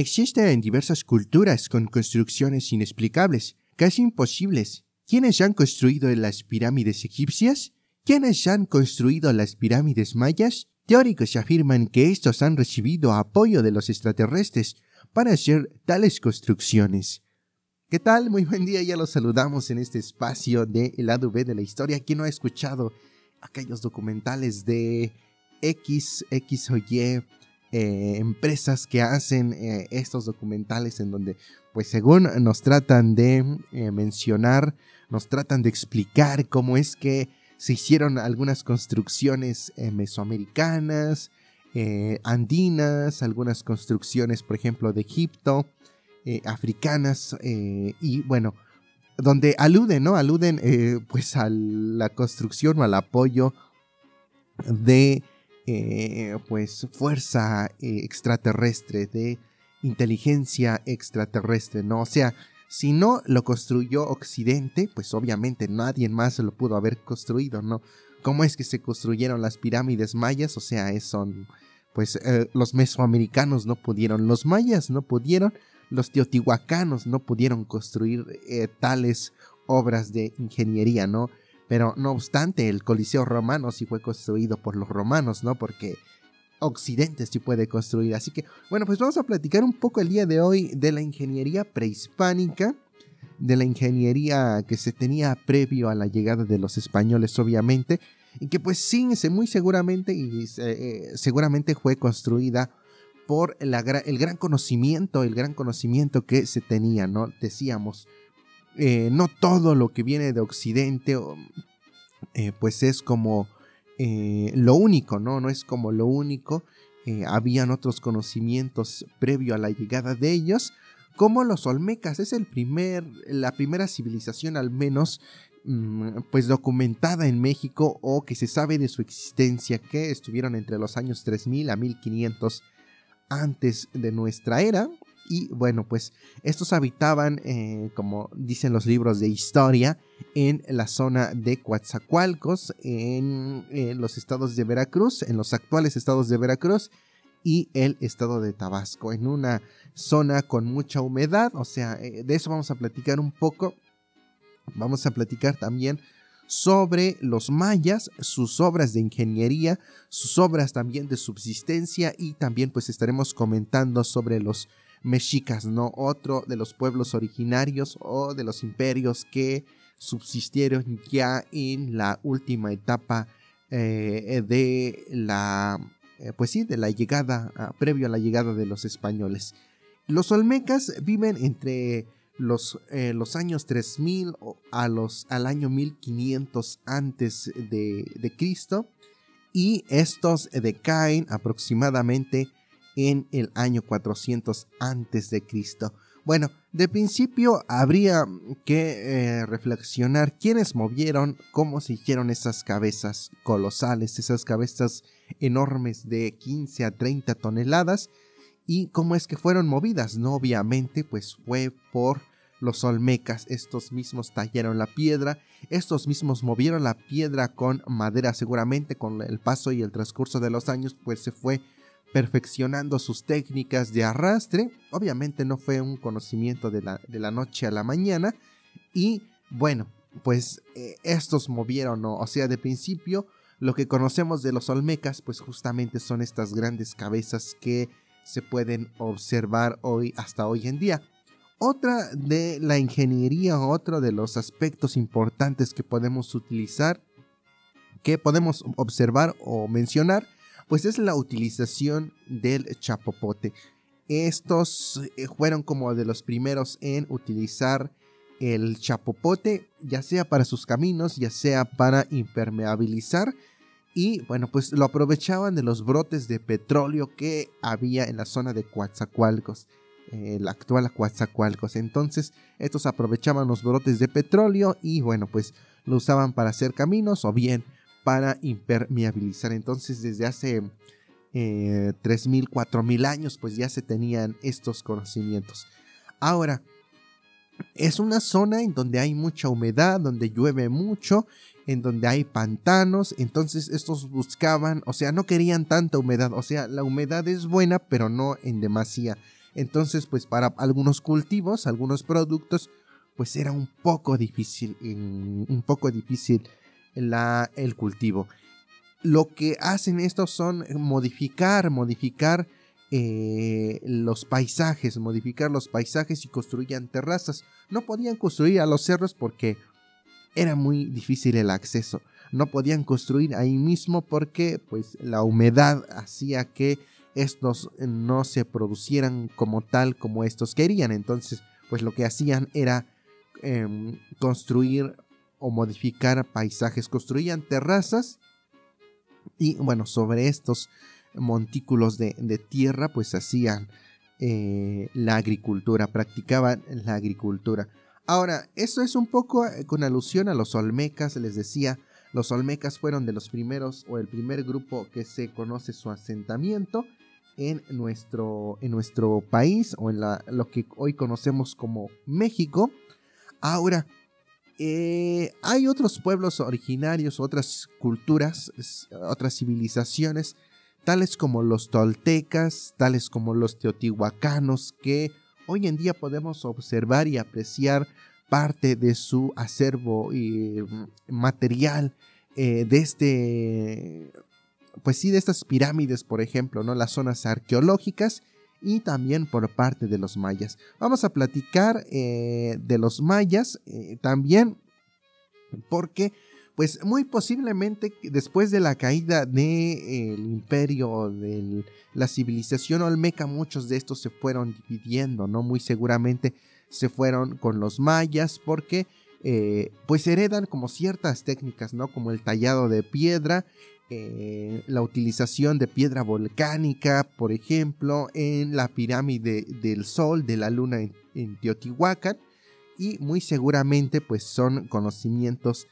Existen diversas culturas con construcciones inexplicables, casi imposibles. ¿Quiénes han construido las pirámides egipcias? ¿Quiénes han construido las pirámides mayas? Teóricos afirman que estos han recibido apoyo de los extraterrestres para hacer tales construcciones. ¿Qué tal? Muy buen día, ya los saludamos en este espacio de El lado B de la historia. ¿Quién no ha escuchado aquellos documentales de X, X Y eh, empresas que hacen eh, estos documentales en donde, pues según nos tratan de eh, mencionar, nos tratan de explicar cómo es que se hicieron algunas construcciones mesoamericanas, andinas, algunas construcciones, por ejemplo, de Egipto, africanas, y bueno, donde aluden, ¿no? Aluden pues a la construcción o al apoyo de eh, pues fuerza eh, extraterrestre, de inteligencia extraterrestre, ¿no? O sea, si no lo construyó Occidente, pues obviamente nadie más lo pudo haber construido, ¿no? ¿Cómo es que se construyeron las pirámides mayas? O sea, son, pues eh, los mesoamericanos no pudieron, los mayas no pudieron, los teotihuacanos no pudieron construir tales obras de ingeniería, ¿no? Pero no obstante, el Coliseo romano sí fue construido por los romanos, ¿no? Porque Occidente sí puede construir. Así que, bueno, pues vamos a platicar un poco el día de hoy de la ingeniería prehispánica, de la ingeniería que se tenía previo a la llegada de los españoles, obviamente, y que pues sí, muy seguramente, y eh, seguramente fue construida por el gran conocimiento, el gran conocimiento que se tenía, ¿no? Decíamos, eh, no todo lo que viene de Occidente, eh, pues es como eh, lo único, ¿no? No es como lo único. habían otros conocimientos previo a la llegada de ellos, como los olmecas. Es el primer, la primera civilización al menos mm, pues documentada en México o que se sabe de su existencia, que estuvieron entre los años 3000 a 1500 antes de nuestra era. Y bueno, pues estos habitaban, eh, como dicen los libros de historia, en la zona de Coatzacoalcos, en, los estados de Veracruz, en los actuales estados de Veracruz y el estado de Tabasco, en una zona con mucha humedad, o sea, eh, de eso vamos a platicar un poco. Vamos a platicar también sobre los mayas, sus obras de ingeniería, sus obras también de subsistencia y también pues estaremos comentando sobre los mexicas, ¿no? Otro de los pueblos originarios o de los imperios que subsistieron ya en la última etapa eh, de la, eh, pues sí, de la llegada, ah, previo a la llegada de los españoles. Los olmecas viven entre los, eh, los años 3000 a los, al año 1500 antes de, de Cristo y estos decaen aproximadamente en el año 400 antes de Cristo. Bueno, de principio habría que eh, reflexionar quiénes movieron, cómo se hicieron esas cabezas colosales, esas cabezas enormes de 15 a 30 toneladas y cómo es que fueron movidas. No, obviamente, pues fue por los olmecas. Estos mismos tallaron la piedra, estos mismos movieron la piedra con madera. Seguramente con el paso y el transcurso de los años, pues se fue perfeccionando sus técnicas de arrastre. Obviamente no fue un conocimiento de la, de la noche a la mañana. Y bueno, pues eh, estos movieron, o sea, de principio lo que conocemos de los olmecas, pues justamente son estas grandes cabezas que se pueden observar hoy hasta hoy en día. Otra de la ingeniería, otro de los aspectos importantes que podemos utilizar, que podemos observar o mencionar, pues es la utilización del chapopote. Estos eh, fueron como de los primeros en utilizar el chapopote, ya sea para sus caminos, ya sea para impermeabilizar. Y bueno, pues lo aprovechaban de los brotes de petróleo que había en la zona de Coatzacoalcos, el actual Coatzacoalcos. Entonces, estos aprovechaban los brotes de petróleo y bueno, pues lo usaban para hacer caminos o bien para impermeabilizar. Entonces desde hace eh, 3.000, 4.000 años pues ya se tenían estos conocimientos. Ahora, es una zona en donde hay mucha humedad, donde llueve mucho, en donde hay pantanos, entonces estos buscaban, o sea, no querían tanta humedad, o sea, la humedad es buena, pero no en demasía. Entonces, pues para algunos cultivos, algunos productos, pues era un poco difícil, un poco difícil la, el cultivo. Lo que hacen estos son modificar, modificar eh, los paisajes, modificar los paisajes y construían terrazas. No podían construir a los cerros porque era muy difícil el acceso. No podían construir ahí mismo porque pues la humedad hacía que estos no se producieran como tal como estos querían. Entonces pues lo que hacían era em, construir o modificar paisajes. Construían terrazas y bueno, sobre estos montículos de, tierra pues hacían eh, la agricultura, practicaban la agricultura. Ahora, eso es un poco eh, con alusión a los olmecas, les decía, los olmecas fueron de los primeros o el primer grupo que se conoce su asentamiento en nuestro, en nuestro país o en la, lo que hoy conocemos como México. Ahora, eh, hay otros pueblos originarios, otras culturas, otras civilizaciones, tales como los toltecas, tales como los teotihuacanos, que hoy en día podemos observar y apreciar parte de su acervo y mm, material eh, de este, pues sí, de estas pirámides, por ejemplo, ¿no? Las zonas arqueológicas y también por parte de los mayas. Vamos a platicar eh, de los mayas eh, también porque pues muy posiblemente después de la caída del de, imperio, de la civilización olmeca, muchos de estos se fueron dividiendo, ¿no? Muy seguramente se fueron con los mayas porque eh, pues heredan como ciertas técnicas, ¿no? Como el tallado de piedra, eh, la utilización de piedra volcánica, por ejemplo, en la pirámide del sol, de la luna en, en Teotihuacán, y muy seguramente pues son conocimientos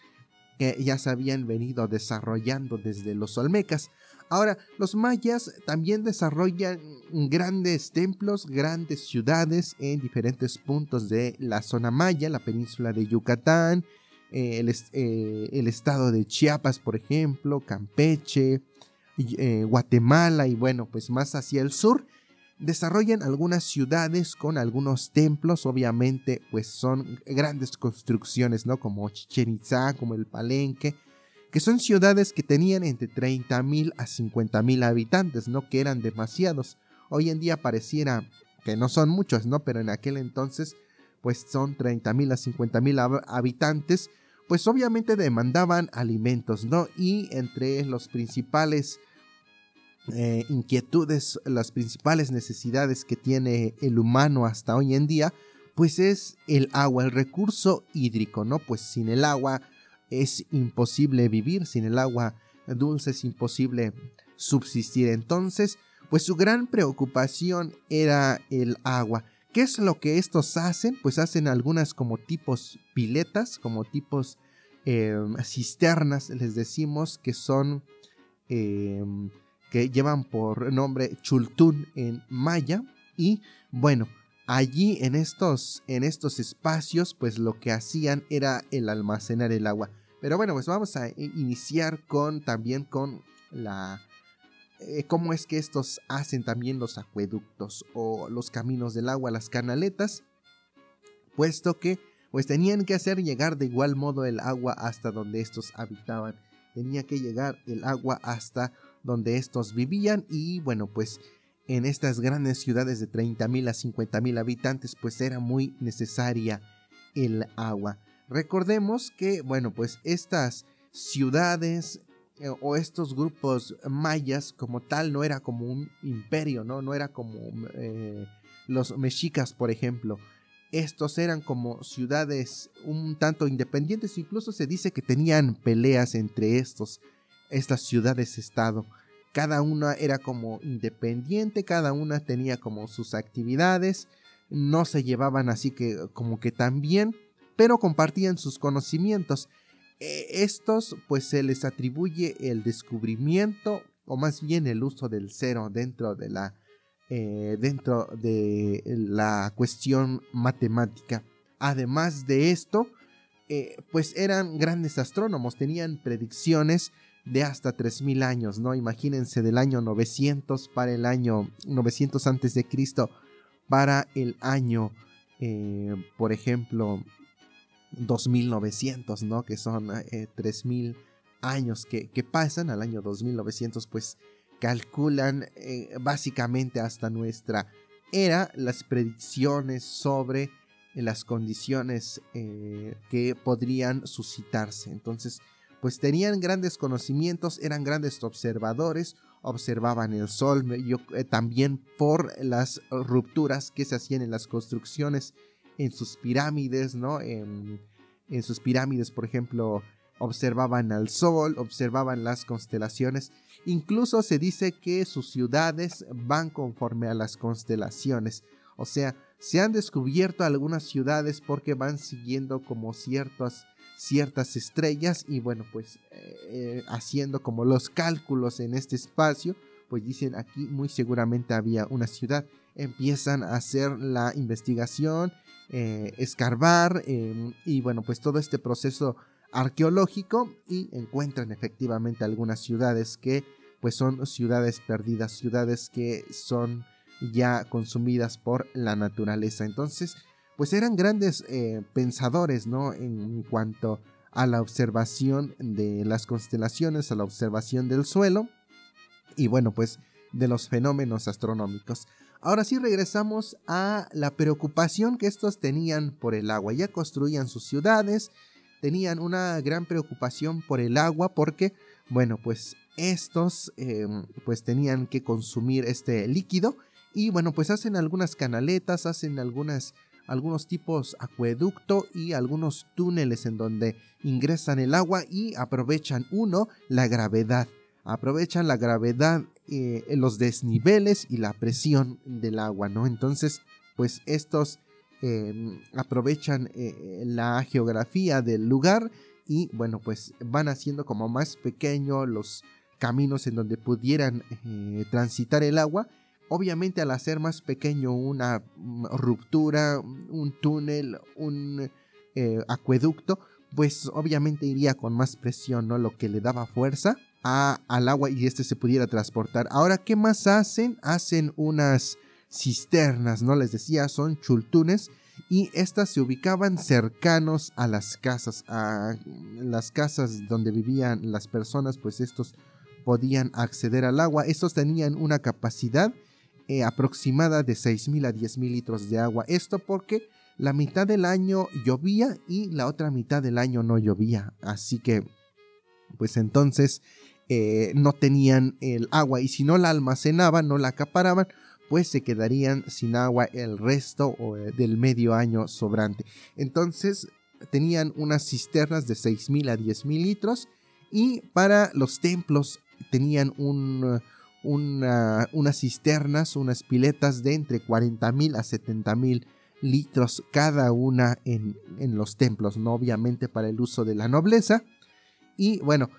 que ya se habían venido desarrollando desde los olmecas. Ahora, los mayas también desarrollan grandes templos, grandes ciudades en diferentes puntos de la zona maya, la península de Yucatán, eh, eh, el, estado de Chiapas, por ejemplo, Campeche, eh, Guatemala y bueno, pues más hacia el sur desarrollan algunas ciudades con algunos templos, obviamente, pues son grandes construcciones, ¿no? Como Chichen Itza, como el Palenque, que son ciudades que tenían entre 30.000 a 50.000 habitantes, ¿no? Que eran demasiados. Hoy en día pareciera que no son muchos, ¿no? Pero en aquel entonces, pues son 30.000 a 50.000 habitantes, pues obviamente demandaban alimentos, ¿no? Y entre los principales eh, inquietudes, las principales necesidades que tiene el humano hasta hoy en día, pues es el agua, el recurso hídrico, ¿no? Pues sin el agua es imposible vivir, sin el agua dulce es imposible subsistir. Entonces, pues su gran preocupación era el agua. ¿Qué es lo que estos hacen? Pues hacen algunas como tipos piletas, como tipos em, cisternas, les decimos que son... Em, que llevan por nombre Chultún en maya y bueno, allí en estos, en estos espacios pues lo que hacían era el almacenar el agua. Pero bueno, pues vamos a iniciar con también con la eh, cómo es que estos hacen también los acueductos o los caminos del agua, las canaletas, puesto que pues tenían que hacer llegar de igual modo el agua hasta donde estos habitaban. Tenía que llegar el agua hasta donde estos vivían y bueno pues en estas grandes ciudades de 30.000 a 50.000 habitantes pues era muy necesaria el agua. Recordemos que bueno pues estas ciudades eh, o estos grupos mayas como tal no era como un imperio, no, no era como eh, los mexicas por ejemplo. Estos eran como ciudades un tanto independientes, incluso se dice que tenían peleas entre estos estas ciudades-estado. Cada una era como independiente, cada una tenía como sus actividades, no se llevaban así que como que tan bien, pero compartían sus conocimientos. E, estos pues se les atribuye el descubrimiento o más bien el uso del cero dentro de la eh, dentro de la cuestión matemática. Además de esto, eh, pues eran grandes astrónomos, tenían predicciones de hasta 3000 años, ¿no? Imagínense del año 900 para el año 900 antes de Cristo, para el año, eh, por ejemplo, 2900, ¿no? Que son 3000 años que, pasan al año 2900, pues calculan básicamente hasta nuestra era las predicciones sobre las condiciones que podrían suscitarse. Entonces, pues tenían grandes conocimientos, eran grandes observadores, observaban el sol, eh, también por las rupturas que se hacían en las construcciones, en sus pirámides, ¿no? En, sus pirámides, por ejemplo, observaban al sol, observaban las constelaciones, incluso se dice que sus ciudades van conforme a las constelaciones, o sea, se han descubierto algunas ciudades porque van siguiendo como ciertas ciertas estrellas y bueno pues eh, haciendo como los cálculos en este espacio pues dicen aquí muy seguramente había una ciudad. Empiezan a hacer la investigación eh, escarbar em, y bueno pues todo este proceso arqueológico y encuentran efectivamente algunas ciudades que pues son ciudades perdidas ciudades que son ya consumidas por la naturaleza entonces pues eran grandes eh, pensadores, ¿no? En cuanto a la observación de las constelaciones, a la observación del suelo y bueno, pues de los fenómenos astronómicos. Ahora sí regresamos a la preocupación que estos tenían por el agua. Ya construían sus ciudades, tenían una gran preocupación por el agua porque, bueno, pues estos em, pues tenían que consumir este líquido y bueno, pues hacen algunas canaletas, hacen algunas algunos tipos acueducto y algunos túneles en donde ingresan el agua y aprovechan uno la gravedad. Aprovechan la gravedad, eh, los desniveles y la presión del agua, ¿no? Entonces, pues estos em, aprovechan eh, la geografía del lugar y bueno, pues van haciendo como más pequeño los caminos en donde pudieran eh, transitar el agua Obviamente al hacer más pequeño una mm, ruptura, un túnel, un eh, acueducto, pues obviamente iría con más presión, ¿no? Lo que le daba fuerza al agua y este se pudiera transportar. Ahora, ¿qué más hacen? Hacen unas cisternas, ¿no? Les decía, son chultunes y estas se ubicaban cercanos a las casas, a las casas donde vivían las personas, pues estos podían acceder al agua. Estos tenían una capacidad eh, aproximada de 6.000 a 10.000 litros de agua. Esto porque la mitad del año llovía y la otra mitad del año no llovía. Así que, pues entonces eh, no tenían el agua y si no la almacenaban, no la acaparaban, pues se quedarían sin agua el resto eh, del medio año sobrante. Entonces tenían unas cisternas de 6.000 a 10.000 litros y para los templos tenían un unas cisternas, unas piletas de entre 40 mil a 70 mil litros cada una en, los templos, no obviamente para el uso de la nobleza. Y bueno,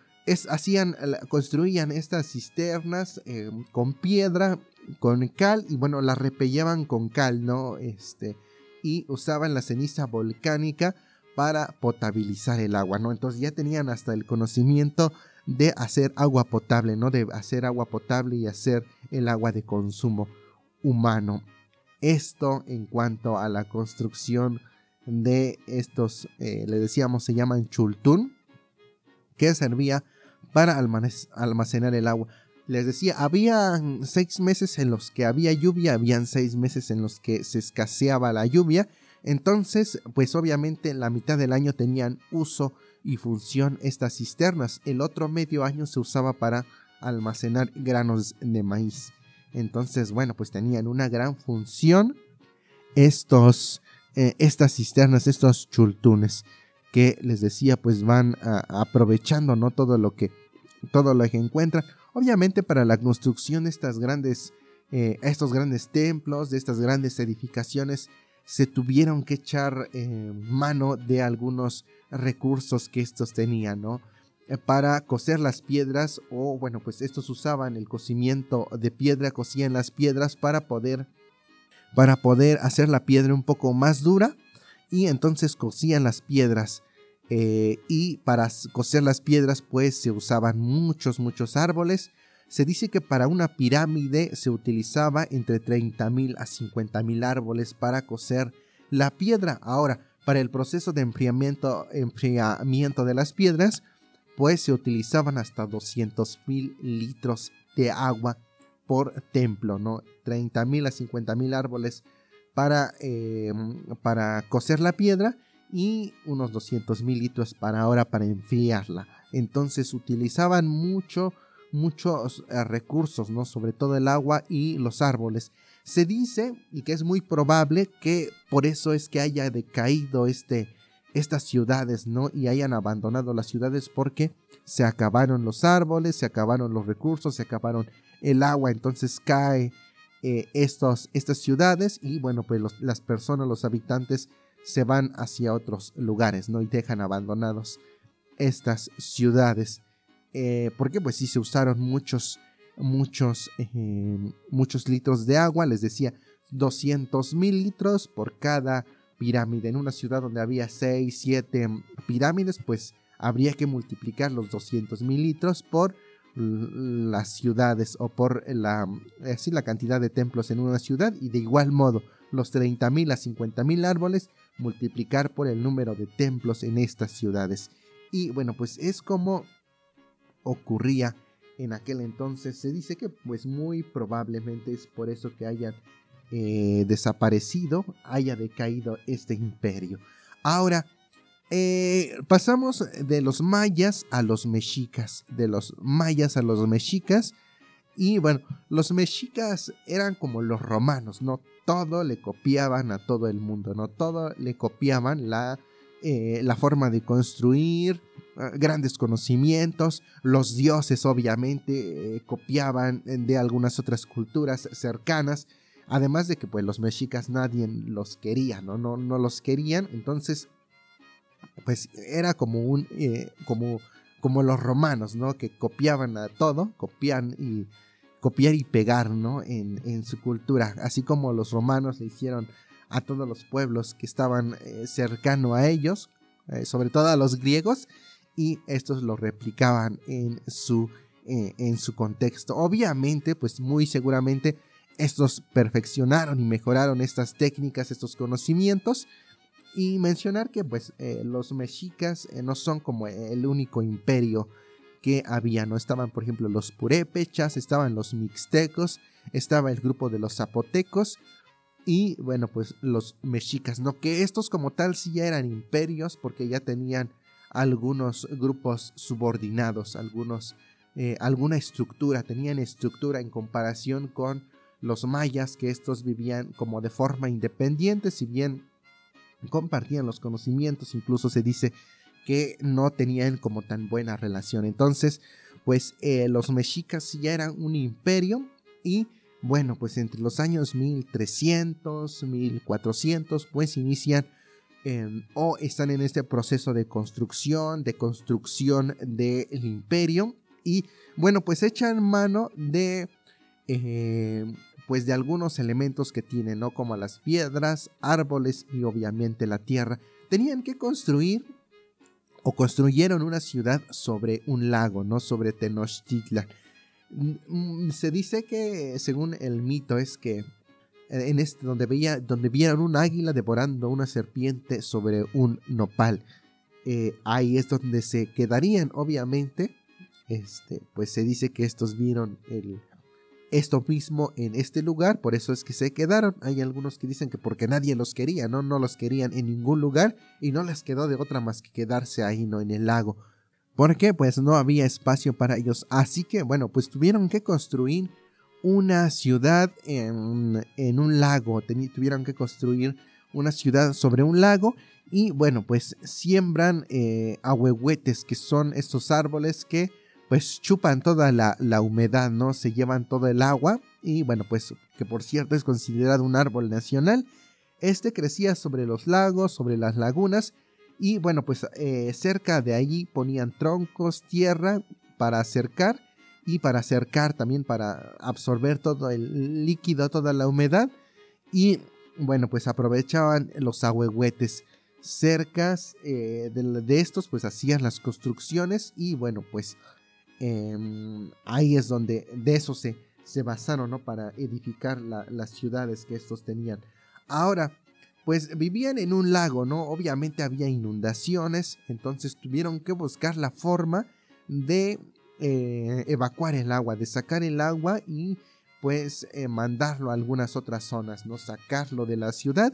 hacían, construían estas cisternas eh, con piedra, con cal, y bueno, las repellaban con cal, ¿no? Este, y usaban la ceniza volcánica para potabilizar el agua, ¿no? Entonces ya tenían hasta el conocimiento de hacer agua potable, ¿no? De hacer agua potable y hacer el agua de consumo humano. Esto en cuanto a la construcción de estos, eh, le decíamos, se llaman chultún, que servía para almacenar el agua. Les decía, había seis meses en los que había lluvia, habían seis meses en los que se escaseaba la lluvia. Entonces, pues obviamente la mitad del año tenían uso y función estas cisternas. El otro medio año se usaba para almacenar granos de maíz. Entonces, bueno, pues tenían una gran función estos, eh, estas cisternas, estos chultunes que les decía, pues van aprovechando, ¿no? Todo lo que, todo lo que encuentran. Obviamente para la construcción de estas grandes, eh, estos grandes templos, de estas grandes edificaciones, se tuvieron que echar eh, mano de algunos recursos que estos tenían, ¿no? Eh, para coser las piedras o bueno, pues estos usaban el cocimiento de piedra, cosían las piedras para poder para poder hacer la piedra un poco más dura y entonces cosían las piedras eh, y para coser las piedras pues se usaban muchos muchos árboles Se dice que para una pirámide se utilizaba entre 30.000 a 50.000 árboles para coser la piedra. Ahora, para el proceso de enfriamiento, enfriamiento de las piedras, pues se utilizaban hasta 200.000 litros de agua por templo, ¿no? 30.000 a 50.000 árboles para, eh, para coser la piedra y unos 200 mil litros para ahora para enfriarla. Entonces utilizaban mucho, muchos eh, recursos, ¿no? Sobre todo el agua y los árboles. Se dice, y que es muy probable, que por eso es que haya decaído este, estas ciudades, ¿no? Y hayan abandonado las ciudades porque se acabaron los árboles, se acabaron los recursos, se acabaron el agua, entonces cae eh, estas ciudades y bueno, pues las personas, los habitantes se van hacia otros lugares, ¿no? Y dejan abandonados estas ciudades. Eh, porque pues sí se usaron muchos, muchos, eh, muchos litros de agua, les decía 200 mil litros por cada pirámide. En una ciudad donde había 6, 7 pirámides, pues habría que multiplicar los 200 mil litros por las ciudades o por la, así, la cantidad de templos en una ciudad y de igual modo los 30 mil a 50 mil árboles multiplicar por el número de templos en estas ciudades. Y bueno, pues es como ocurría en aquel entonces. Se dice que pues muy probablemente es por eso que hayan eh, desaparecido, haya decaído este imperio. Ahora, eh, pasamos de los mayas a los mexicas, de los mayas a los mexicas. Y bueno, los mexicas eran como los romanos, ¿no? Todo le copiaban a todo el mundo, ¿no? Todo le copiaban la, eh, la forma de construir, ah, grandes conocimientos, los dioses obviamente eh, copiaban de algunas otras culturas cercanas, además de que pues los mexicas nadie los quería, ¿no? No, no los querían, entonces pues era como un, eh, como, como los romanos, ¿no? Que copiaban a todo, copian y copiar y pegar, ¿no? En, su cultura, así como los romanos le hicieron a todos los pueblos que estaban eh, cercano a ellos, eh, sobre todo a los griegos, y estos lo replicaban en su, eh, en su contexto. Obviamente, pues muy seguramente estos perfeccionaron y mejoraron estas técnicas, estos conocimientos, y mencionar que pues los mexicas no son como el único imperio que había, ¿no? Estaban, por ejemplo, los purépechas, estaban los mixtecos, estaba el grupo de los zapotecos y, bueno, pues los mexicas, ¿no? Que estos como tal sí ya eran imperios porque ya tenían algunos grupos subordinados, algunos, eh, alguna estructura, tenían estructura en comparación con los mayas, que estos vivían como de forma independiente, si bien compartían los conocimientos, incluso se dice que no tenían como tan buena relación. Entonces, pues eh, los mexicas ya eran un imperio y bueno, pues entre los años 1300, 1400, pues inician em, o están en este proceso de construcción, de construcción del imperio y bueno, pues echan mano de em, pues de algunos elementos que tienen, ¿no? Como las piedras, árboles y obviamente la tierra. Tenían que construir o construyeron una ciudad sobre un lago, no sobre Tenochtitlan. Mm, mm, se dice que, según el mito, es que eh, en este, donde, veía, donde vieron un águila devorando una serpiente sobre un nopal. Eh, ahí es donde se quedarían, obviamente. Este, pues se dice que estos vieron el, esto mismo en este lugar, por eso es que se quedaron. Hay algunos que dicen que porque nadie los quería, ¿no? No los querían en ningún lugar y no les quedó de otra más que quedarse ahí, ¿no? En el lago. ¿Por qué? Pues no había espacio para ellos. Así que, bueno, pues tuvieron que construir una ciudad en, en un lago. tuvieron que construir una ciudad sobre un lago y, bueno, pues siembran eh, ahuehuetes, que son estos árboles que pues chupan toda la, humedad, ¿no? Se llevan todo el agua y bueno, pues que por cierto es considerado un árbol nacional. Este crecía sobre los lagos, sobre las lagunas y bueno, pues eh, cerca de allí ponían troncos, tierra para acercar y para acercar también para absorber todo el líquido, toda la humedad y bueno, pues aprovechaban los ahuehuetes cercas eh, de, de estos, pues hacían las construcciones y bueno, pues em, ahí es donde de eso se, se basaron, ¿no? Para edificar las ciudades que estos tenían. Ahora, pues vivían en un lago, ¿no? Obviamente había inundaciones, entonces tuvieron que buscar la forma de eh, evacuar el agua, de sacar el agua y pues eh, mandarlo a algunas otras zonas, ¿no? Sacarlo de la ciudad,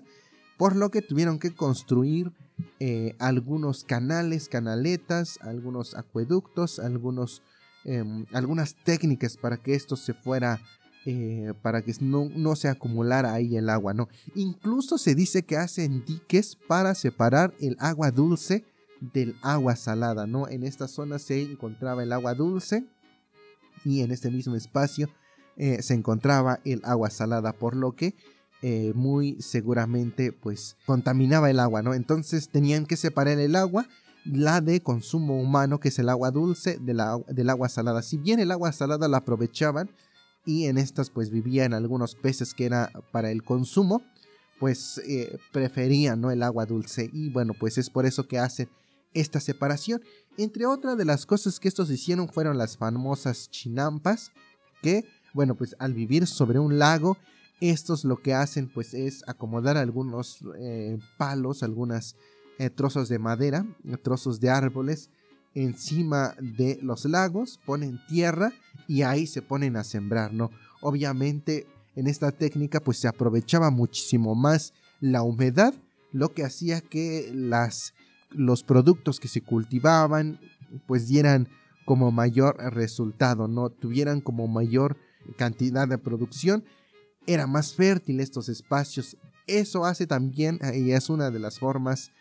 por lo que tuvieron que construir eh, algunos canales, canaletas, algunos acueductos, algunos, em, algunas técnicas para que esto se fuera, eh, para que no, no, se acumulara ahí el agua, ¿no? Incluso se dice que hacen diques para separar el agua dulce del agua salada, ¿no? En esta zona se encontraba el agua dulce y en este mismo espacio eh, se encontraba el agua salada, por lo que eh, muy seguramente pues contaminaba el agua, ¿no? Entonces tenían que separar el agua, la de consumo humano, que es el agua dulce, de la, del agua salada. Si bien el agua salada la aprovechaban y en estas pues vivían algunos peces que era para el consumo, pues eh, preferían ¿no? el agua dulce y bueno pues es por eso que hacen esta separación. Entre otras de las cosas que estos hicieron fueron las famosas chinampas, que bueno, pues al vivir sobre un lago, estos lo que hacen pues es acomodar algunos eh, palos, algunos eh, trozos de madera, trozos de árboles encima de los lagos, ponen tierra y ahí se ponen a sembrar, ¿no? Obviamente en esta técnica pues se aprovechaba muchísimo más la humedad, lo que hacía que las, los productos que se cultivaban pues dieran como mayor resultado, ¿no? Tuvieran como mayor cantidad de producción, era más fértil estos espacios. Eso hace también, y es una de las formas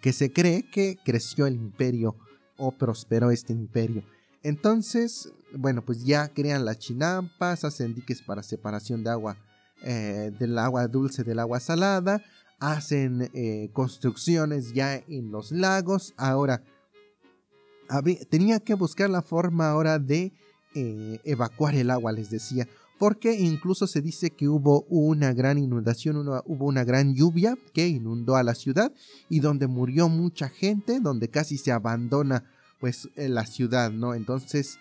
que se cree que creció el imperio o prosperó este imperio. Entonces, bueno, pues ya crean las chinampas, hacen diques para separación de agua, eh, del agua dulce del agua salada, hacen eh, construcciones ya en los lagos. Ahora, tenía que buscar la forma ahora de eh, evacuar el agua, les decía, porque incluso se dice que hubo una gran inundación, hubo una gran lluvia que inundó a la ciudad y donde murió mucha gente, donde casi se abandona pues la ciudad, ¿no? Entonces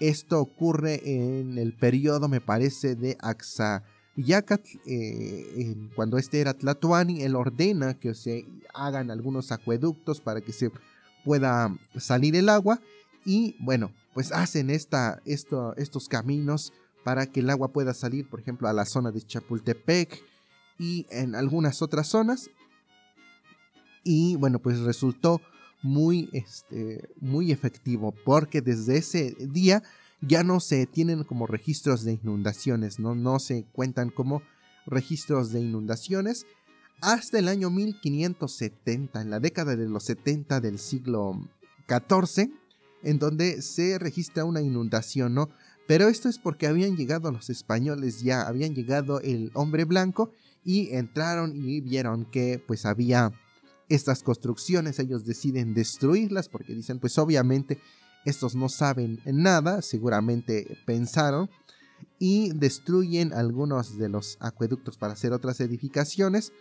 esto ocurre en el periodo, me parece, de Axayacat, eh, cuando este era Tlatoani, él ordena que se hagan algunos acueductos para que se pueda salir el agua y bueno, pues hacen esta, esto, estos caminos para que el agua pueda salir, por ejemplo, a la zona de Chapultepec y en algunas otras zonas. Y bueno, pues resultó muy, este, muy efectivo porque desde ese día ya no se tienen como registros de inundaciones, ¿no? no se cuentan como registros de inundaciones hasta el año 1570, en la década de los 70 del siglo XIV, en donde se registra una inundación, ¿no? Pero esto es porque habían llegado los españoles ya, habían llegado el hombre blanco y entraron y vieron que pues había estas construcciones, ellos deciden destruirlas porque dicen pues obviamente estos no saben nada, seguramente pensaron y destruyen algunos de los acueductos para hacer otras edificaciones.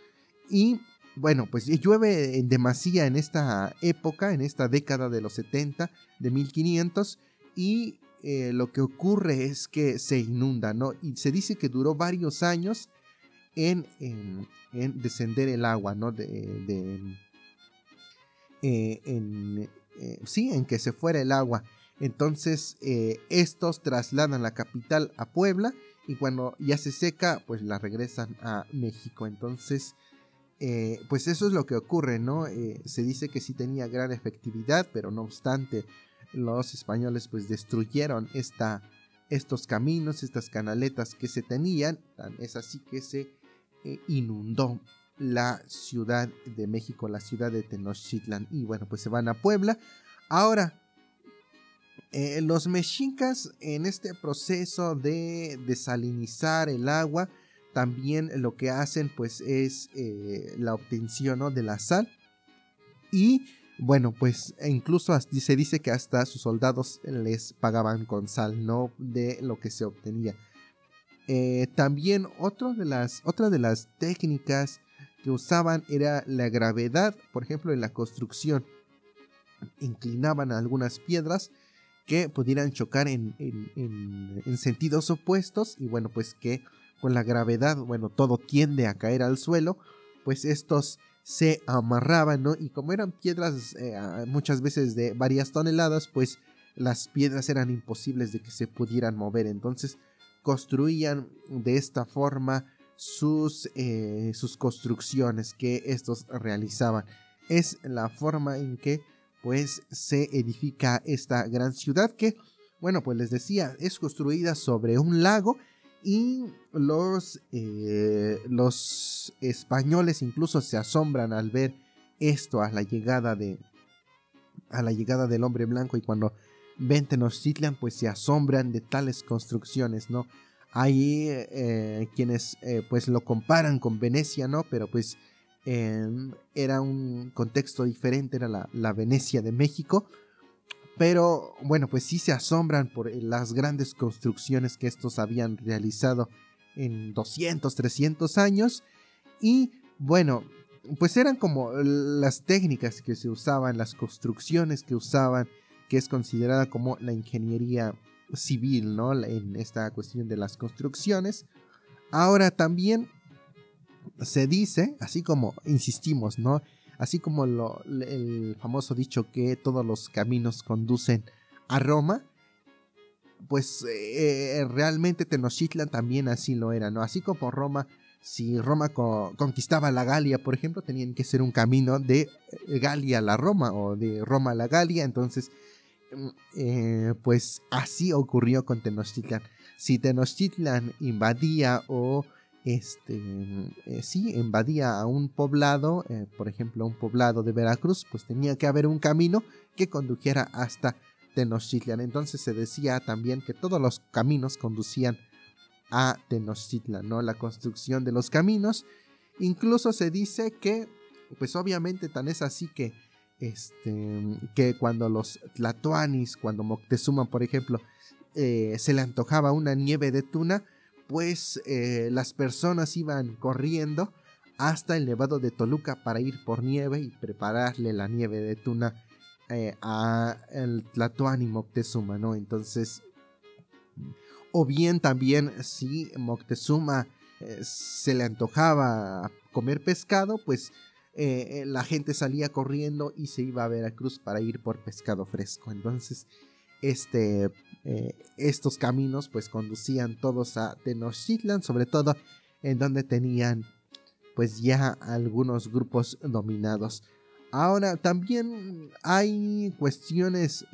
Y bueno, pues llueve en demasía en esta época, en esta década de los 70, de 1500, y eh, lo que ocurre es que se inunda, ¿no? Y se dice que duró varios años en, en, descender el agua, ¿no? De, eh, en, eh, sí, en que se fuera el agua. Entonces, estos trasladan la capital a Puebla y cuando ya se seca, pues la regresan a México. Entonces, pues eso es lo que ocurre, ¿no? Se dice que sí tenía gran efectividad, pero no obstante, los españoles pues destruyeron esta, estos caminos, estas canaletas que se tenían, es así que se eh, inundó la ciudad de México, la ciudad de Tenochtitlan, y bueno, pues se van a Puebla. Ahora, los mexicas en este proceso de desalinizar el agua, también lo que hacen pues es eh, la obtención de la sal. Y bueno pues e incluso se dice que hasta sus soldados les pagaban con sal no de lo que se obtenía. Eh, también de las, otra de las técnicas que usaban era la gravedad por ejemplo en la construcción. Inclinaban algunas piedras que pudieran chocar en, en, sentidos opuestos y bueno, pues que con la gravedad, bueno, todo tiende a caer al suelo, pues estos se amarraban, ¿no? Y como eran piedras eh, muchas veces de varias toneladas, pues las piedras eran imposibles de que se pudieran mover. Entonces construían de esta forma sus, eh, sus construcciones que estos realizaban. Es la forma en que pues se edifica esta gran ciudad que, bueno, pues les decía, es construida sobre un lago y los, eh, los españoles incluso se asombran al ver esto a la llegada de a la llegada del hombre blanco y cuando ven Tenochtitlan pues se asombran de tales construcciones, ¿no? Hay eh, quienes eh, pues lo comparan con Venecia, ¿no? Pero pues era un contexto diferente, era la, la, Venecia de México. Pero bueno, pues sí se asombran por las grandes construcciones que estos habían realizado en 200, 300 años. Y bueno, pues eran como las técnicas que se usaban, las construcciones que usaban, que es considerada como la ingeniería civil, ¿no? En esta cuestión de las construcciones. Ahora también se dice, así como insistimos, ¿no? Así como lo, el famoso dicho que todos los caminos conducen a Roma, pues eh, realmente Tenochtitlan también así lo era, ¿no? Así como Roma, si Roma conquistaba la Galia, por ejemplo, tenían que ser un camino de Galia a la Roma o de Roma a la Galia, entonces eh, pues así ocurrió con Tenochtitlan. Si Tenochtitlan invadía o este eh, sí invadía a un poblado, eh, por ejemplo un poblado de Veracruz, pues tenía que haber un camino que condujera hasta Tenochtitlan. Entonces se decía también que todos los caminos conducían a Tenochtitlan, ¿no? La construcción de los caminos. Incluso se dice que, pues obviamente tan es así que este, que cuando los Tlatoanis, cuando Moctezuma, por ejemplo, eh, se le antojaba una nieve de tuna, pues eh, las personas iban corriendo hasta el Nevado de Toluca para ir por nieve y prepararle la nieve de tuna eh, a el Tlatoani Moctezuma, ¿no? Entonces, o bien también si Moctezuma se le antojaba comer pescado, pues eh, eh, la gente salía corriendo y se iba a Veracruz para ir por pescado fresco. Entonces, este, eh, estos caminos pues conducían todos a Tenochtitlan, sobre todo en donde tenían pues ya algunos grupos dominados. Ahora también hay cuestiones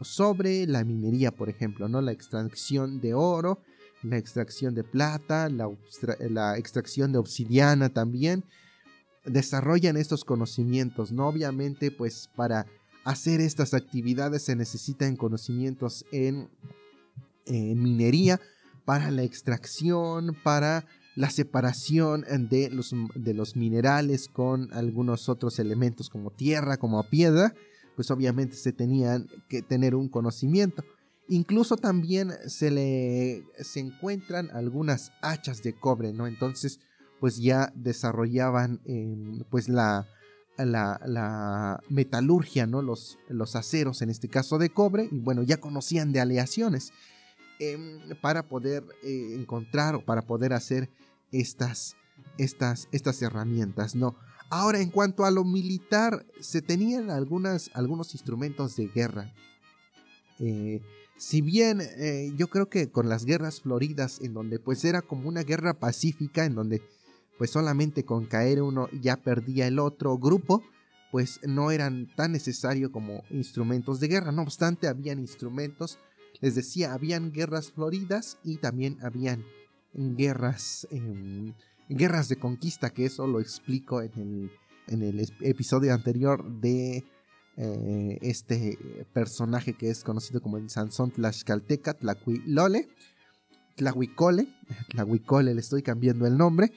sobre la minería, por ejemplo, ¿no? La extracción de oro, la extracción de plata, la, la extracción de obsidiana también desarrollan estos conocimientos, ¿no? Obviamente, pues para hacer estas actividades se necesitan conocimientos en, minería, para la extracción, para la separación de los, de los minerales con algunos otros elementos como tierra, como piedra, pues obviamente se tenían que tener un conocimiento. Incluso también se le se encuentran algunas hachas de cobre, ¿no? Entonces, pues ya desarrollaban em, pues la, la, metalurgia, ¿no? Los, los aceros, en este caso de cobre, y bueno, ya conocían de aleaciones em, para poder eh, encontrar o para poder hacer estas, estas, estas herramientas, ¿no? Ahora, en cuanto a lo militar, se tenían algunos instrumentos de guerra. Eh, si bien eh, yo creo que con las guerras floridas, en donde pues era como una guerra pacífica, en donde pues solamente con caer uno ya perdía el otro grupo, pues no eran tan necesarios como instrumentos de guerra. No obstante, habían instrumentos, les decía, habían guerras floridas y también habían guerras, em, guerras de conquista, que eso lo explico en el, en el episodio anterior de eh, este personaje que es conocido como el Sansón Tlaxcalteca, Tlahuicole, Tlahuicole, Tlahuicole, le estoy cambiando el nombre,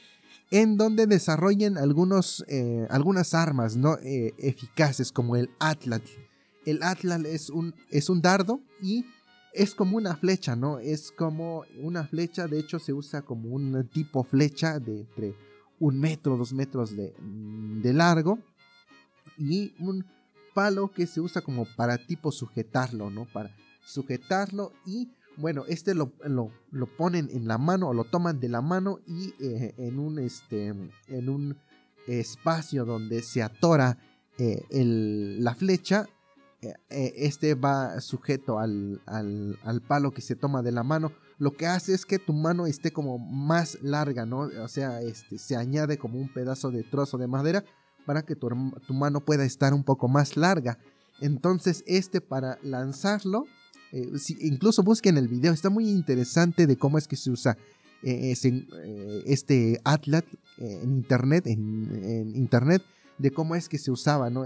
en donde desarrollan algunos, eh, algunas armas ¿no? Eh, eficaces como el Atlatl. El Atlatl es un, es un dardo y es como una flecha, ¿no? Es como una flecha, de hecho se usa como un tipo flecha de entre un metro, dos metros de, de largo y un palo que se usa como para tipo sujetarlo, ¿no? Para sujetarlo y bueno, este lo, lo, ponen en la mano o lo toman de la mano y eh, en un este en un espacio donde se atora eh, la flecha, eh, este va sujeto al, al, al, palo que se toma de la mano. Lo que hace es que tu mano esté como más larga, ¿no? O sea, este, se añade como un pedazo de trozo de madera para que tu, tu mano pueda estar un poco más larga. Entonces, este para lanzarlo eh, incluso busquen el video, está muy interesante de cómo es que se usa eh, eh, este Atlas en internet, en, internet, de cómo es que se usaba, ¿no?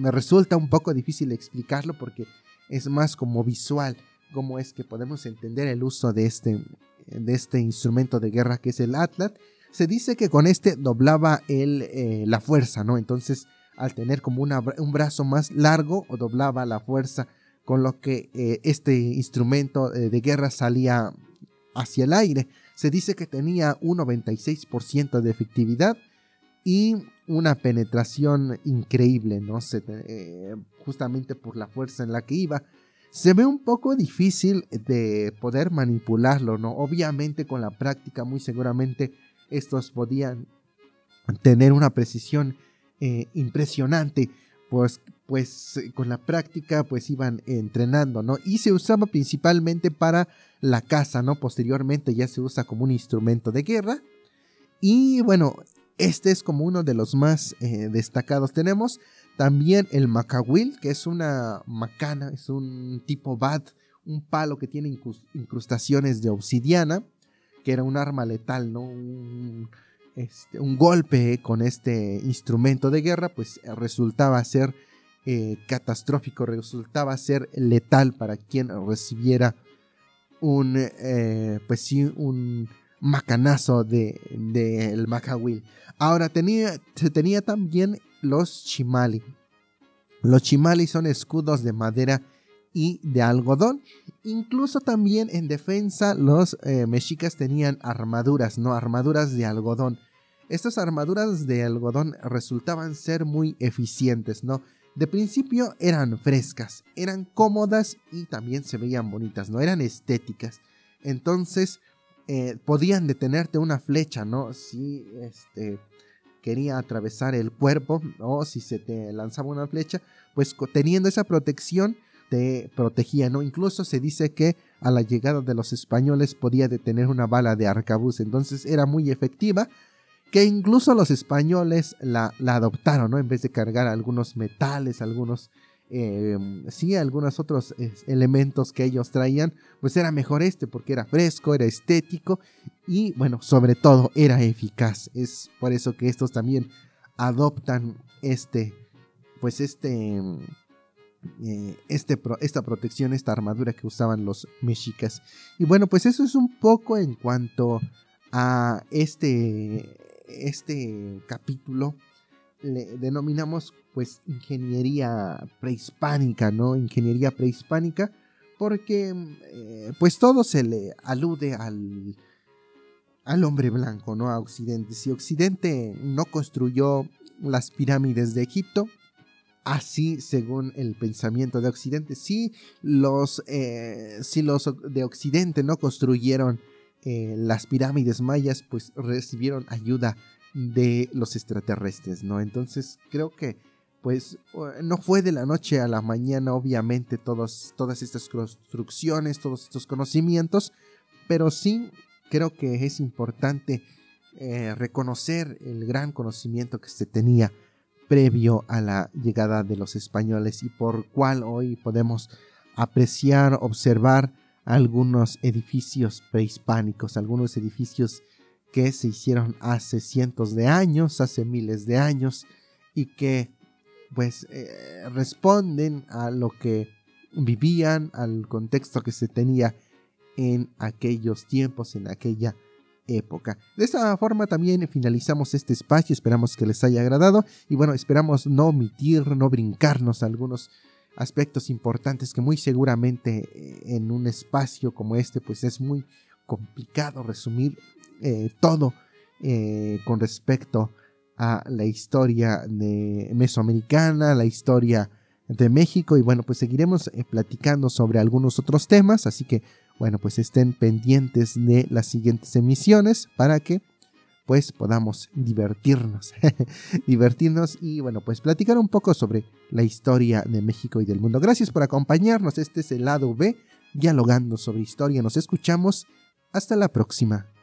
me resulta un poco difícil explicarlo porque es más como visual, cómo es que podemos entender el uso de este, de este instrumento de guerra que es el Atlas. Se dice que con este doblaba el, la fuerza, ¿no? Entonces, al tener como un brazo más largo, doblaba la fuerza con lo que eh, este instrumento eh, de guerra salía hacia el aire. Se dice que tenía un 96% de efectividad y una penetración increíble, ¿no? Eh, justamente por la fuerza en la que iba. Se ve un poco difícil de poder manipularlo, ¿no? Obviamente con la práctica muy seguramente estos podían tener una precisión impresionante, pues pues eh, con la práctica pues iban entrenando, ¿no? Y se usaba principalmente para la caza, ¿no? Posteriormente ya se usa como un instrumento de guerra. Y bueno, este es como uno de los más eh, destacados. Tenemos también el macawil, que es una macana, es un tipo bat, un palo que tiene incrustaciones de obsidiana, que era un arma letal, ¿no? Un, este, un golpe con este instrumento de guerra, pues resultaba ser eh, catastrófico, resultaba ser letal para quien recibiera un, eh, pues sí, un macanazo del de, de Ahora tenía, se tenía también los chimali. Los chimali son escudos de madera y de algodón. Incluso también en defensa los eh, mexicas tenían armaduras, ¿no? Armaduras de algodón. Estas armaduras de algodón resultaban ser muy eficientes, ¿no? De principio eran frescas, eran cómodas y también se veían bonitas, no eran estéticas. Entonces eh, podían detenerte una flecha, ¿no? Si este, quería atravesar el cuerpo o si se te lanzaba una flecha, pues teniendo esa protección te protegía, ¿no? Incluso se dice que a la llegada de los españoles podía detener una bala de arcabuz, entonces era muy efectiva que incluso los españoles la, adoptaron, ¿no? En vez de cargar algunos metales, algunos, em, sí, algunos otros elementos que ellos traían, pues era mejor este porque era fresco, era estético y, bueno, sobre todo era eficaz. Es por eso que estos también adoptan este, pues este, em, eh, este esta protección, esta armadura que usaban los mexicas. Y bueno, pues eso es un poco en cuanto a este este capítulo le denominamos pues ingeniería prehispánica, ¿no? Ingeniería prehispánica porque eh, pues todo se le alude al, al hombre blanco, ¿no? A Occidente. Si Occidente no construyó las pirámides de Egipto, así según el pensamiento de Occidente, si los, eh, si los de Occidente no construyeron eh, las pirámides mayas pues recibieron ayuda de los extraterrestres, ¿no? Entonces creo que pues no fue de la noche a la mañana obviamente todas estas construcciones, todos estos conocimientos, pero sí creo que es importante eh, reconocer el gran conocimiento que se tenía previo a la llegada de los españoles y por cual hoy podemos apreciar, observar algunos edificios prehispánicos, algunos edificios que se hicieron hace cientos de años, hace miles de años y que pues eh, responden a lo que vivían, al contexto que se tenía en aquellos tiempos, en aquella época. De esta forma también finalizamos este espacio, esperamos que les haya agradado y bueno, esperamos no omitir, no brincarnos algunos aspectos importantes que muy seguramente eh, en un espacio como este pues es muy complicado resumir eh, todo eh, con respecto a la historia mesoamericana, la historia de México. Y bueno, pues seguiremos platicando sobre algunos otros temas, así que bueno, pues estén pendientes de las siguientes emisiones para que pues podamos divertirnos, divertirnos y bueno, pues platicar un poco sobre la historia de México y del mundo. Gracias por acompañarnos, este es el lado B, dialogando sobre historia, nos escuchamos, hasta la próxima.